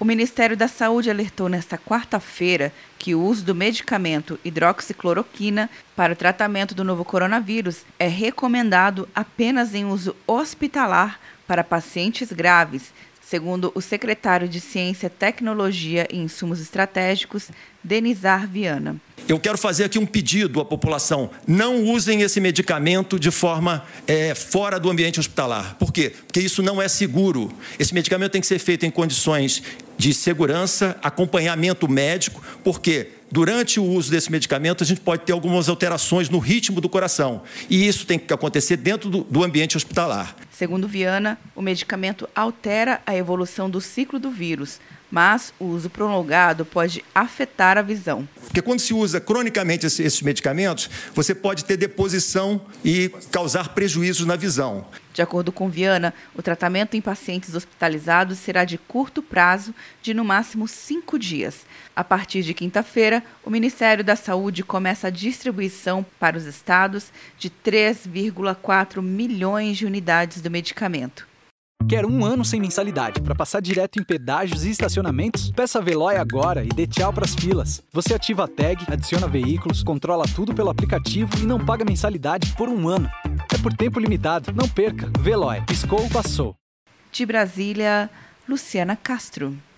O Ministério da Saúde alertou nesta quarta-feira que o uso do medicamento hidroxicloroquina para o tratamento do novo coronavírus é recomendado apenas em uso hospitalar para pacientes graves, segundo o secretário de Ciência, Tecnologia e Insumos Estratégicos, Denizar Viana. Eu quero fazer aqui um pedido à população: não usem esse medicamento de forma é, fora do ambiente hospitalar. Por quê? Porque isso não é seguro. Esse medicamento tem que ser feito em condições de segurança, acompanhamento médico, porque durante o uso desse medicamento a gente pode ter algumas alterações no ritmo do coração. E isso tem que acontecer dentro do, do ambiente hospitalar. Segundo Viana, o medicamento altera a evolução do ciclo do vírus, mas o uso prolongado pode afetar a visão. Porque quando se usa cronicamente esses medicamentos, você pode ter deposição e causar prejuízos na visão. De acordo com Viana, o tratamento em pacientes hospitalizados será de curto prazo, de no máximo cinco dias. A partir de quinta-feira, o Ministério da Saúde começa a distribuição para os estados de 3,4 milhões de unidades do medicamento. Quer um ano sem mensalidade para passar direto em pedágios e estacionamentos? Peça a Veloy agora e dê tchau para as filas. Você ativa a tag, adiciona veículos, controla tudo pelo aplicativo e não paga mensalidade por um ano. É por tempo limitado. Não perca. Veloy. Piscou, passou. De Brasília, Luciana Castro.